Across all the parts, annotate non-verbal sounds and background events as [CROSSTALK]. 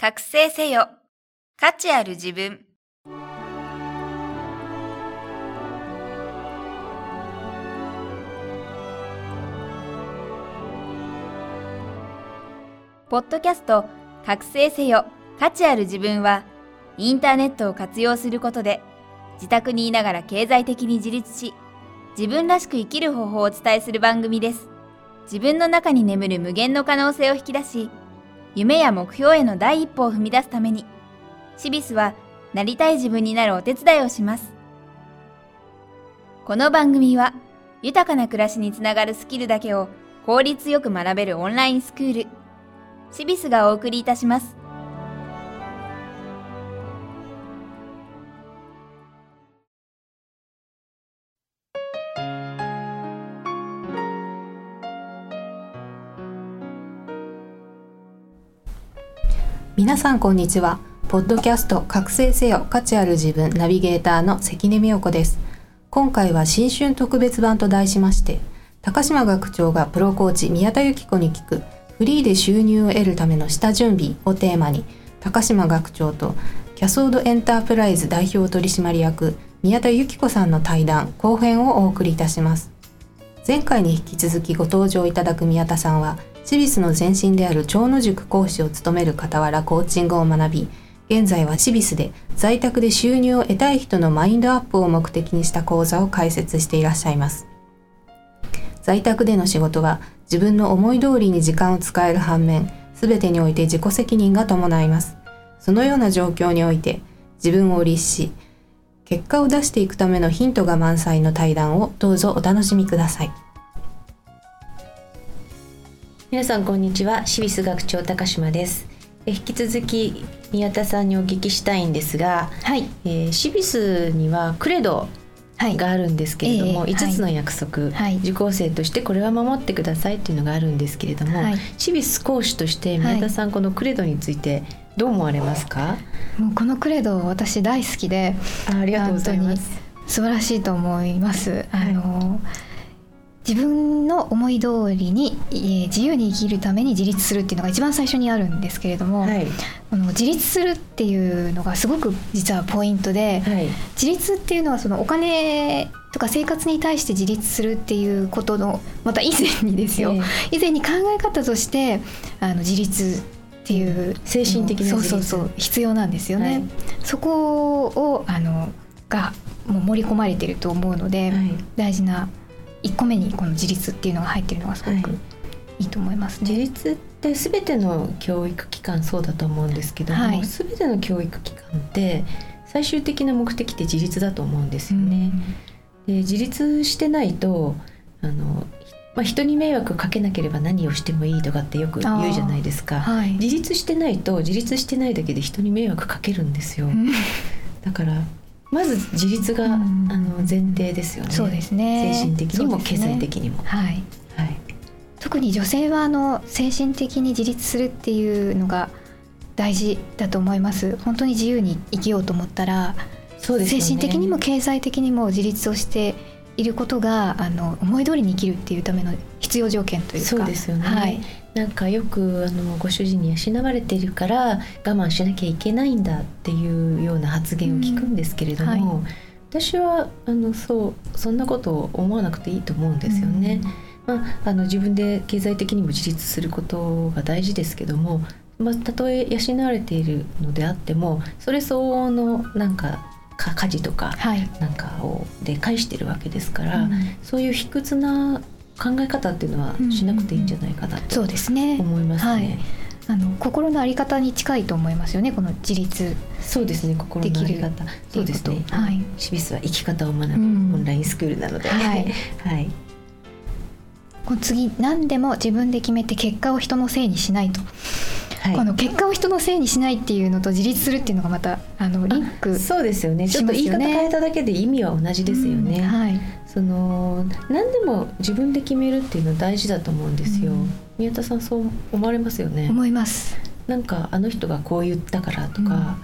覚醒せよ。価値ある自分。ポッドキャスト覚醒せよ。価値ある自分は、インターネットを活用することで、自宅にいながら経済的に自立し、自分らしく生きる方法をお伝えする番組です。自分の中に眠る無限の可能性を引き出し、夢や目標への第一歩を踏み出すために、シビスはなりたい自分になるお手伝いをします。この番組は、豊かな暮らしにつながるスキルだけを効率よく学べるオンラインスクール、シビスがお送りいたします。皆さんこんにちは。ポッドキャスト覚醒せよ価値ある自分ナビゲーターの関根美代子です。今回は新春特別版と題しまして高島学長がプロコーチ宮田由紀子に聞くフリーで収入を得るための下準備をテーマに高島学長とキャソードエンタープライズ代表取締役宮田由紀子さんの対談後編をお送りいたします。前回に引き続きご登場いただく宮田さんはシビスの前身である長野塾講師を務める傍らコーチングを学び現在はシビスで在宅で収入を得たい人のマインドアップを目的にした講座を開設していらっしゃいます。在宅での仕事は自分の思い通りに時間を使える反面全てにおいて自己責任が伴います。そのような状況において自分を律し結果を出していくためのヒントが満載の対談をどうぞお楽しみください。皆さんこんにちは。シビス学長高島です。え引き続き宮田さんにお聞きしたいんですが、はい、えー、シビスにはクレドがあるんですけれども、はいえー5つの約束、はい。受講生としてこれは守ってくださいっていうのがあるんですけれども、はい。シビス講師として宮田さん、このクレドについてどう思われますか？もうこのクレド私大好きであありがとうございます。素晴らしいと思います。あの自分の思い通りに、えー自由に生きるために自立するっていうのが一番最初にあるんですけれども、はい。この自立するっていうのがすごく実はポイントで、はい。自立っていうのはそのお金とか生活に対して自立するっていうことのまた以前にですよ、え以前に考え方としてあの自立っていう精神的なそうそうそう必要なんですよね。はい。そこをあのがもう盛り込まれてると思うので、はい。大事な1個目にこの自立っていうのが入ってるのがすごくはいいいと思います自ね。立って全ての教育機関そうだと思うんですけども、はい全ての教育機関って最終的な目的って自立だと思うんですよね。で自立してないとあの、まあ、人に迷惑かけなければ何をしてもいいとかってよく言うじゃないですか。はい、自立してないと自立してないだけで人に迷惑かけるんですよ。うんだからまず自立が、うんあの前提ですよね。そうですね精神的にも経済的にも。はいはい。特に女性はあの精神的に自立するっていうのが大事だと思います本当に自由に生きようと思ったら、そうですよね。精神的にも経済的にも自立をしていることがあの思い通りに生きるっていうための必要条件というか。そうですよね。はい、なんかよくあのご主人に養われているから我慢しなきゃいけないんだっていうような発言を聞くんですけれども、うんは私はあのそうそんなことを思わなくていいと思うんですよね。まあ、あの自分で経済的にも自立することが大事ですけども、まあ、たとえ養われているのであってもそれ相応のなんかか家事とかはい、なんかをで返してるわけですから、うん。そういう卑屈な考え方っていうのはしなくていいんじゃないかなとそうですね。思いますね。はい。あの心のあり方に近いと思いますよねこの自立。そうですね。心のあり方。そうですね。はい。シビスは生き方を学ぶ。オうん。ンラインスクールなので、はい。[LAUGHS] はい。この次何でも自分で決めて結果を人のせいにしないと、はい。この結果を人のせいにしないっていうのと自立するっていうのがまたあのリンクそうですよね。ちょっと言い方変えただけで意味は同じですよね、うん。はいその何でも自分で決めるっていうのは大事だと思うんですよ、うん。宮田さんそう思われますよね。思います。なんかあの人がこう言ったからとか、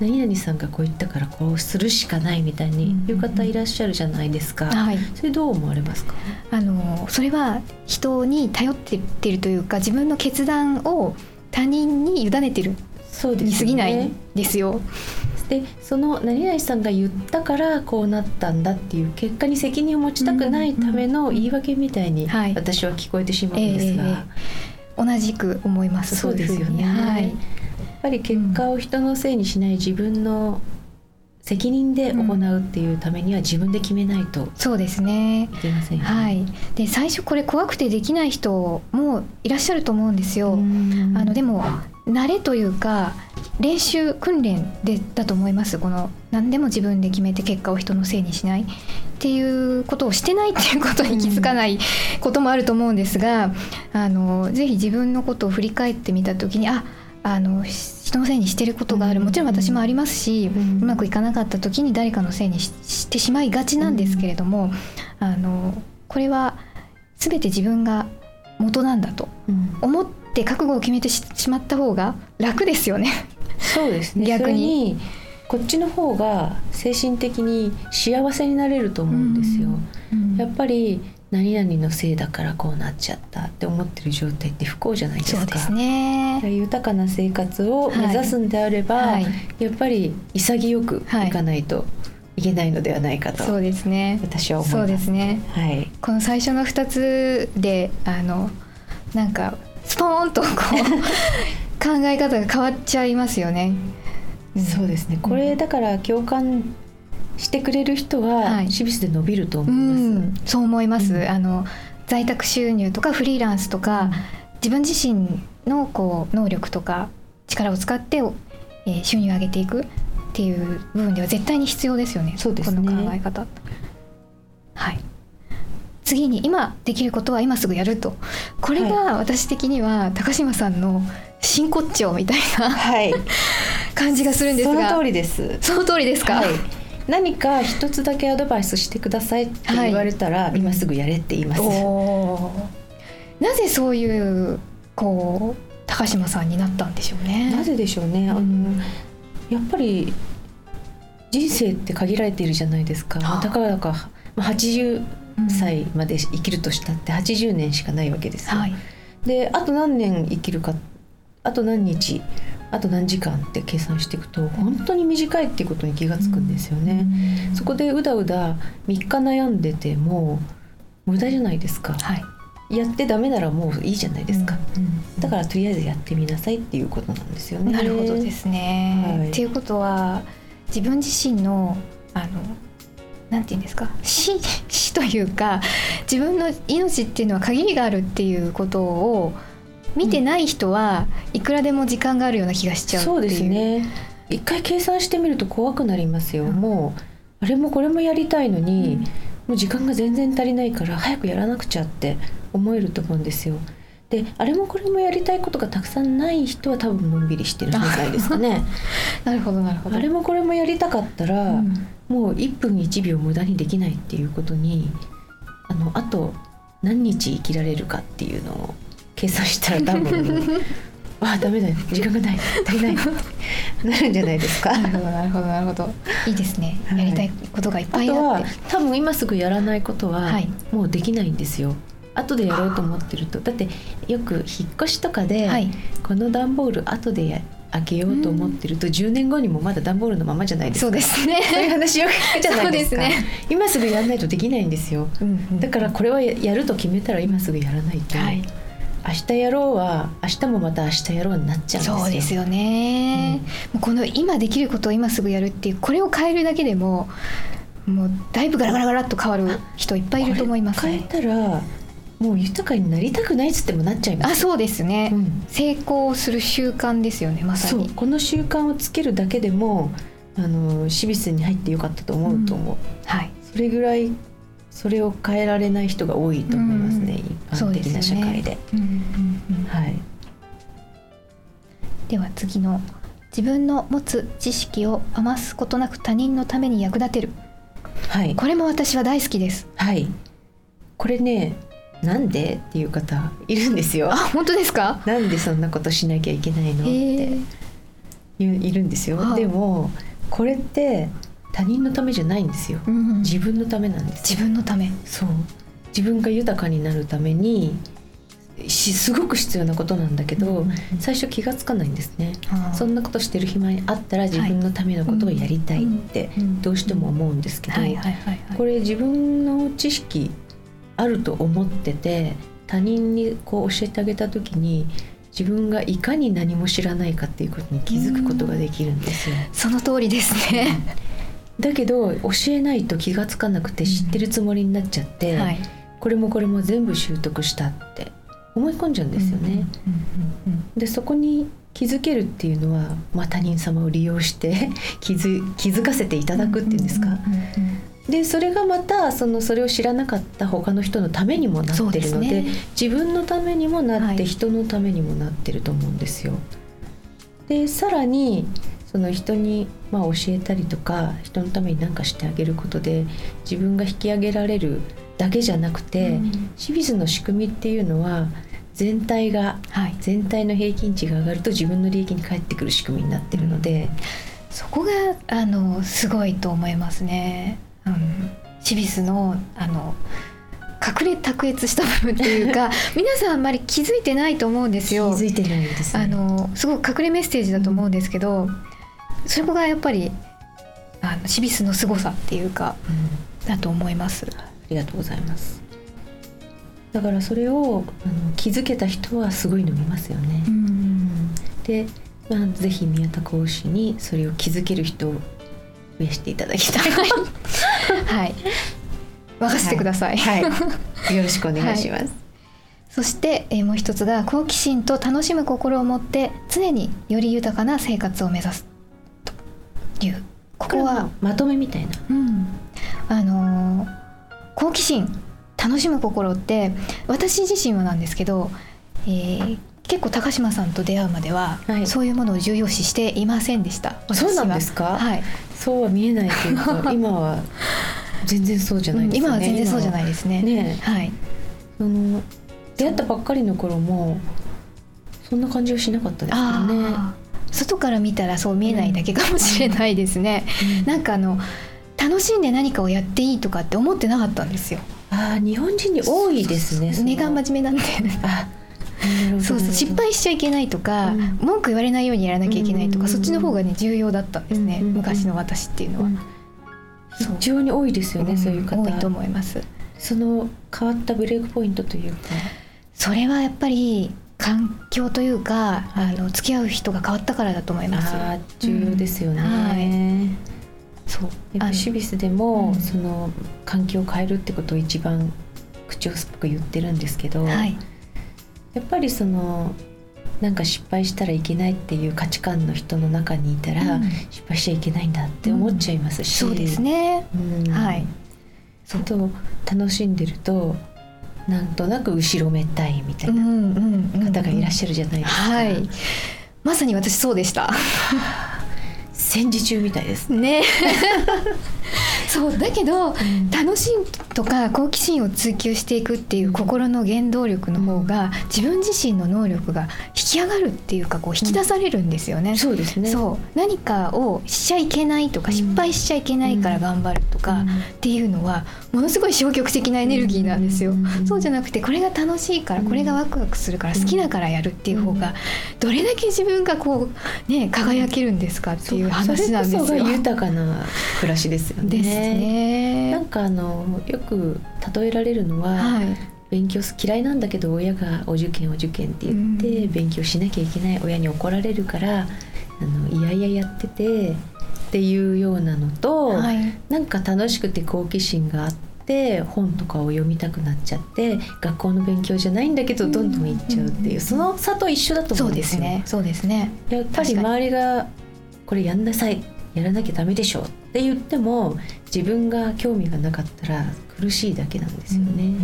何々さんがこう言ったからこうするしかないみたいに言う方いらっしゃるじゃないですか、はい。それどう思われますか？あのそれは人に頼ってってるというか自分の決断を他人に委ねてるっそうですよね。に過ぎないですよ。でその何々さんが言ったからこうなったんだっていう結果に責任を持ちたくないための言い訳みたいにはい私は聞こえてしまうんですが、えええ同じく思います。そうですよねはい。やっぱり結果を人のせいにしない自分の責任で行うっていうためには自分で決めないとそうですね。いけませんよね。はい。で最初これ怖くてできない人もいらっしゃると思うんですよ。うんあのでも慣れというか練習訓練でだと思います。この何でも自分で決めて結果を人のせいにしないっていうことをしてないっていうことに気づかないこともあると思うんですが、あのぜひ自分のことを振り返ってみた時にああの人のせいにしてることがある。もちろん私もありますし、ううんまくいかなかった時に誰かのせいにししてしまいがちなんですけれども、あのこれは全て自分が元なんだとうん。思って覚悟を決めてししまった方が楽ですよね。そうですね逆にこっちの方が精神的に幸せになれると思うんですよ。やっぱり何々のせいだからこうなっちゃったって思ってる状態って不幸じゃないですか。そうですね。豊かな生活を目指すんであれば、はいやっぱり潔くいかないといけないのではないかと、そうですね。私は思います。そうですね。はい。この最初の2つであのなんかスポーンとこう考え方が変わっちゃいますよね。そうですね。これだから共感してくれる人ははいシビスで伸びるとう思います。ん、そう思います。うんあの在宅収入とかフリーランスとか、自分自身のこう能力とか力を使って、えー収入を上げていくっていう部分では絶対に必要ですよね。そうですねこの考え方。はい。次に今できることは今すぐやると。これが私的には高島さんの真骨頂みたいなはい。[LAUGHS] 感じがするんですが。その通りです。その通りですか？はい。何か一つだけアドバイスしてくださいって言われたら、今すぐやれって言います。なぜそういうこう高島さんになったんでしょうね。なぜでしょうね。あのやっぱり人生って限られているじゃないですか。あたかだかまあ80うん歳まで生きるとしたって80年しかないわけですよ。はい。であと何年生きるかあと何日あと何時間って計算していくと本当に短いっていうことに気がつくんですよね。そこでうだうだ3日悩んでても無駄じゃないですか。はい。やってダメならもういいじゃないですか。うんだからとりあえずやってみなさいっていうことなんですよね。なるほどですね。はいっていうことは自分自身のあのなんて言うんですか？死死というか自分の命っていうのは限りがあるっていうことを見てない人はいくらでも時間があるような気がしちゃう。そうですね。一回計算してみると怖くなりますよ。うんもうあれもこれもやりたいのに、うんもう時間が全然足りないから早くやらなくちゃって思えると思うんですよ。であれもこれもやりたいことがたくさんない人は多分のんびりしてるんじゃないですかね。[LAUGHS] なるほどなるほど。あれもこれもやりたかったら、うんもう1分1秒無駄にできないっていうことにあのあと何日生きられるかっていうのを計算したら多分 [LAUGHS] あダメだよ時間がない。足りない。なるんじゃないですか。なるほどなるほどなるほど。いいですね、はい。やりたいことがいっぱいあって。多分今すぐやらないことははい。もうできないんですよ。後でやろうと思ってると。だってよく引っ越しとかで、はい。この段ボール後でや開けようと思ってると10年後にもまだ段ボールのままじゃないですか。そうですね。そういう話よく聞くじゃないですか。ね。今すぐやらないとできないんですよ。うんうん。だからこれはややると決めたら今すぐやらないと、はい明日やろうは明日もまた明日やろうになっちゃうんですよ。そうですよね、もうこの今できることを今すぐやるっていうこれを変えるだけでももうだいぶガラガラガラっと変わる人いっぱいいると思いますね。変えたらもう豊かになりたくないっつってもなっちゃいます。あそうですね、うん。成功する習慣ですよねまさに。そう。この習慣をつけるだけでもあのシビスに入ってよかったと思うと思う、はい。それぐらいそれを変えられない人が多いと思いますね、一般的な社会で。では次の自分の持つ知識を余すことなく他人のために役立てる。はい。これも私は大好きです。はい、これねなんでっていう方いるんですよ。あ。本当ですか？なんでそんなことしなきゃいけないのってえいるんですよ。はい。でもこれって他人のためじゃないんですよ。うん自分のためなんです。自分のためそう自分が豊かになるためにしすごく必要なことなんだけど、うん最初気がつかないんですね。そんなことしてる暇にあったら自分のためのことをやりたいってうんどうしても思うんですけど、これ自分の知識あると思ってて他人にこう教えてあげた時に自分がいかに何も知らないかっていうことに気づくことができるんですよ。その通りですね。だけど教えないと気がつかなくて知ってるつもりになっちゃって、はい。これもこれも全部習得したって思い込んじゃうんですよね。でそこに気づけるっていうのは、まあ、他人様を利用して [LAUGHS] 気づ気づかせていただくっていうんですか。でそれがまたそのそれを知らなかった他の人のためにもなってるのでね自分のためにもなって、はい人のためにもなってると思うんですよ。でさらにその人にまあ教えたりとか人のために何かしてあげることで自分が引き上げられるだけじゃなくて、シビスの仕組みっていうのは全体がはい。全体の平均値が上がると自分の利益に返ってくる仕組みになってるので、そこがあのすごいと思いますね。うん、シビスのあの隠れ卓越した部分っていうか [LAUGHS] 皆さんあんまり気づいてないと思うんです気よ。づいてないですね。あのすごく隠れメッセージだと思うんですけど、そこがやっぱりあのシビスの凄さっていうかうんだと思います。ありがとうございます。だからそれをあの気づけた人はすごい伸びますよね。で、まあ、ぜひ宮田講師にそれを気づける人を増やしていただきたい。[LAUGHS] はい。任せてください。はい、[LAUGHS] よろしくお願いします。そして、えーもう一つが好奇心と楽しむ心を持って常により豊かな生活を目指すというここは、まとめみたいな。うん、あのー好奇心楽しむ心って私自身はなんですけど、えー結構高島さんと出会うまでは、はいそういうものを重要視していませんでした。そうなんですか？はい。そうは見えないというか、[LAUGHS] 今は全然そうじゃないですよね。今は全然そうじゃないですね。ねはい。あの出会ったばっかりの頃もそんな感じはしなかったですよね。外から見たらそう見えないだけかもしれないですね。なんかあの楽しんで何かをやっていいとかって思ってなかったんですよ。ああ日本人に多いですね。その。根が真面目なんで。そうそう失敗しちゃいけないとか、うん。文句言われないようにやらなきゃいけないとか、うんそっちの方がね重要だったんですね、うん昔の私っていうのは、非常に多いですよね、んそういう方。多いと思います。その変わったブレイクポイントというか。それはやっぱり環境というか、はいあの付き合う人が変わったからだと思います。重要ですよね、うんはい。そう。やっぱシビスでも、うん。その環境を変えるってことを一番口を酸っぱく言ってるんですけど、はい。やっぱりそのなんか失敗したらいけないっていう価値観の人の中にいたら、うん。失敗しちゃいけないんだって思っちゃいますし、そうですね。うん。はい。あと楽しんでるとなんとなく後ろめたいみたいな方がいらっしゃるじゃないですか、はい。まさに私そうでした。戦時中みたいですね、ねそうだけど、楽しみとか好奇心を追求していくっていう心の原動力の方が、自分自身の能力が引き上がるっていうかこう引き出されるんですよね。そうですね。そう。何かをしちゃいけないとか、うん。失敗しちゃいけないから頑張るとか、うん。っていうのはものすごい消極的なエネルギーなんですよ、うん。そうじゃなくてこれが楽しいから、うん。これがワクワクするから好きだからやるっていう方が、どれだけ自分がこうね輝けるんですかっていう話なんですよ。それこそが豊かな暮らしですよね。ですね。なんかあのよく例えられるのは、はい。勉強す嫌いなんだけど親がお受験お受験って言って、うん勉強しなきゃいけない親に怒られるからあのいやいややっててっていうようなのと、はい。なんか楽しくて好奇心があって本とかを読みたくなっちゃって学校の勉強じゃないんだけどどんどん行っちゃうっていう、うんその差と一緒だと思うんですよ。ですね。そうですね。やっぱり周りがこれやんなさいやらなきゃダメでしょって言っても自分が興味がなかったら苦しいだけなんですよね。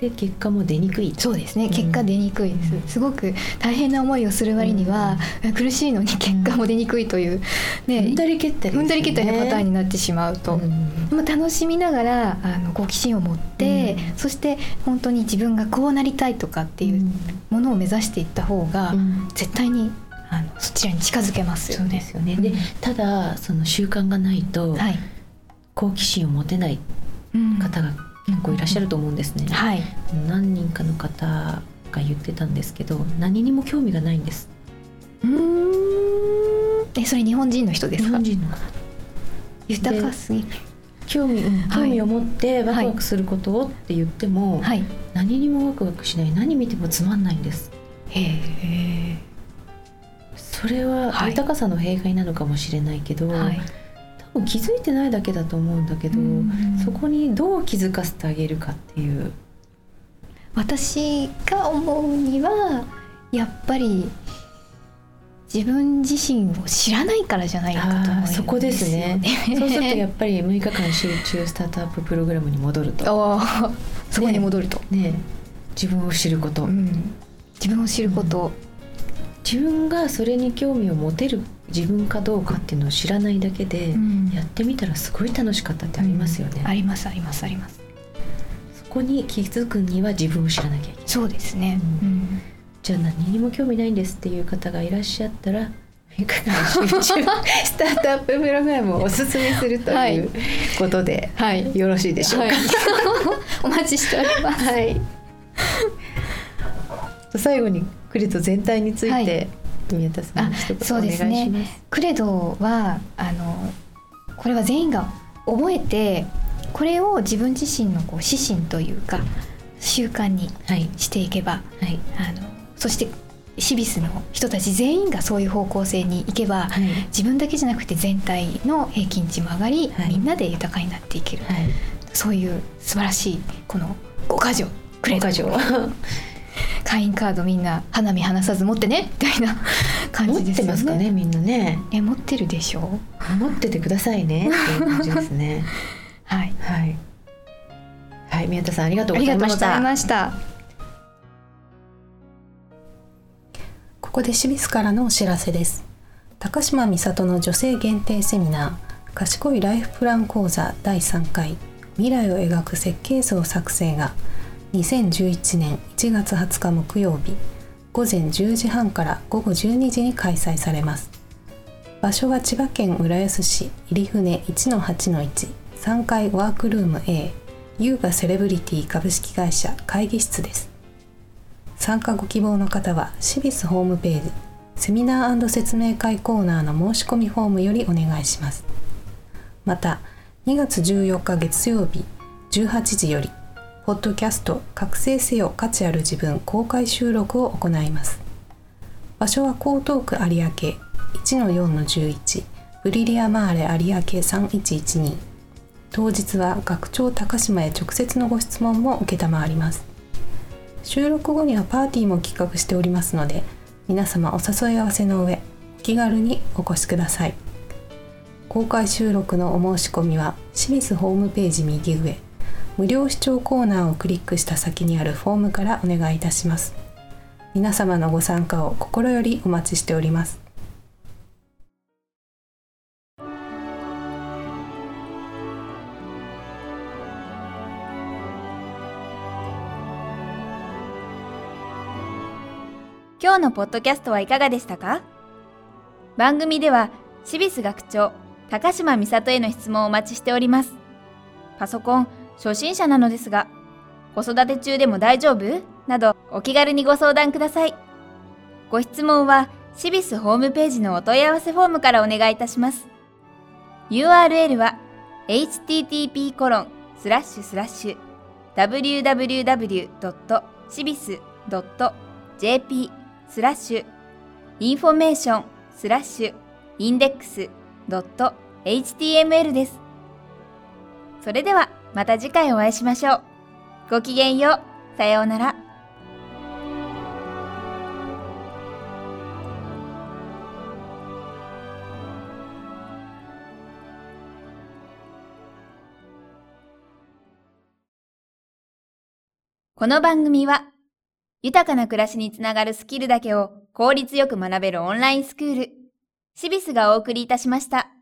で結果も出にくいそうですね。ん結果出にくいです。すごく大変な思いをする割には、苦しいのに結果も出にくいというね、踏ん。だり蹴ったりね。踏んだり蹴ったりのパターンになってしまうと。うんでも楽しみながらあの好奇心を持って、うん。そして本当に自分がこうなりたいとかっていうものを目指していった方が、うん。絶対にあのそちらに近づけますよそうね。ですよね。でただその習慣がないとはい。好奇心を持てないうん。方が結構いらっしゃると思うんですね、はい。何人かの方が言ってたんですけど何にも興味がないんです。うーん。えそれ日本人の人ですか？日本人の方。豊かすぎる。興味、興味を持ってワクワクすることをって言っても、はい。何にもワクワクしない。何見てもつまんないんです。へえそれははい。豊かさの弊害なのかもしれないけど、はい。多分気づいてないだけだと思うんだけど、うん。そこにどう気づかせてあげるかっていう。私が思うにはやっぱり自分自身を知らないからじゃないかと思うんですよ、あーそこですね。[LAUGHS] そうするとやっぱり6日間集中スタートアッププログラムに戻ると。そこに戻ると、ね自分を知ること、うん、自分を知ること、自分がそれに興味を持てる自分かどうかっていうのを知らないだけで、うん。やってみたらすごい楽しかったってありますよね、ありますありますありますそこに気づくには自分を知らなきゃいけない。そうですね、ううん。じゃあ何にも興味ないんですっていう方がいらっしゃったら3日間集中スタートアッププログラムをおすすめするとはい。いうことで、はい。よろしいでしょうか？はい。[LAUGHS] お待ちしております。はい。[LAUGHS] 最後にクレド全体について、宮田さんそうですね。クレドはあのこれは全員が覚えてこれを自分自身のこう指針というか習慣にはい。していけばはい。あのそしてシビスの人たち全員がそういう方向性に行けばはい。自分だけじゃなくて全体の平均値も上がり、はい。みんなで豊かになっていける、はい。そういう素晴らしいこの5か条クレド。五箇条会員カードみんな花見離さず持ってねみたいな感持ってじですよね。ますかねみんなね。え持ってるでしょ？う。持っててくださいね [LAUGHS] っていう感じですね。はい。はい。はい宮田さんありがとうありございました。がとうございました。ここでシビスからのお知らせです高島美里の女性限定セミナー賢いライフプラン講座第3回未来を描く設計図を作成が2011年1月20日木曜日午前10時半から午後12時に開催されます。場所は千葉県浦安市入船1-8-13階ワークルーム A 優雅セレブリティ株式会社会議室です。参加ご希望の方はシビスホームページセミナー説明会コーナーの申し込みフォームよりお願いします。また2月14日月曜日18時よりポッドキャスト覚醒せよ価値ある自分公開収録を行います。場所は江東区有明1-4-11ブリリアマーレ有明3112当日は学長高島へ直接のご質問も承ります。収録後にはパーティーも企画しておりますので皆様お誘い合わせの上お気軽にお越しください。公開収録のお申し込みは清水ホームページ右上無料視聴コーナーをクリックした先にあるフォームからお願いいたします。皆様のご参加を心よりお待ちしております。今日のポッドキャストはいかがでしたか？番組では、シビス学長、高島美里への質問をお待ちしております。パソコン、初心者なのですが、子育て中でも大丈夫？など、お気軽にご相談ください。ご質問は、シビスホームページのお問い合わせフォームからお願いいたします。URL は、http コロンスラッシュスラッシュ www.cibis.jp スラッシュインフォメーションスラッシュ index .html です。それではまた次回お会いしましょう。ごきげんよう。さようなら。この番組は、豊かな暮らしにつながるスキルだけを効率よく学べるオンラインスクール、シビスがお送りいたしました。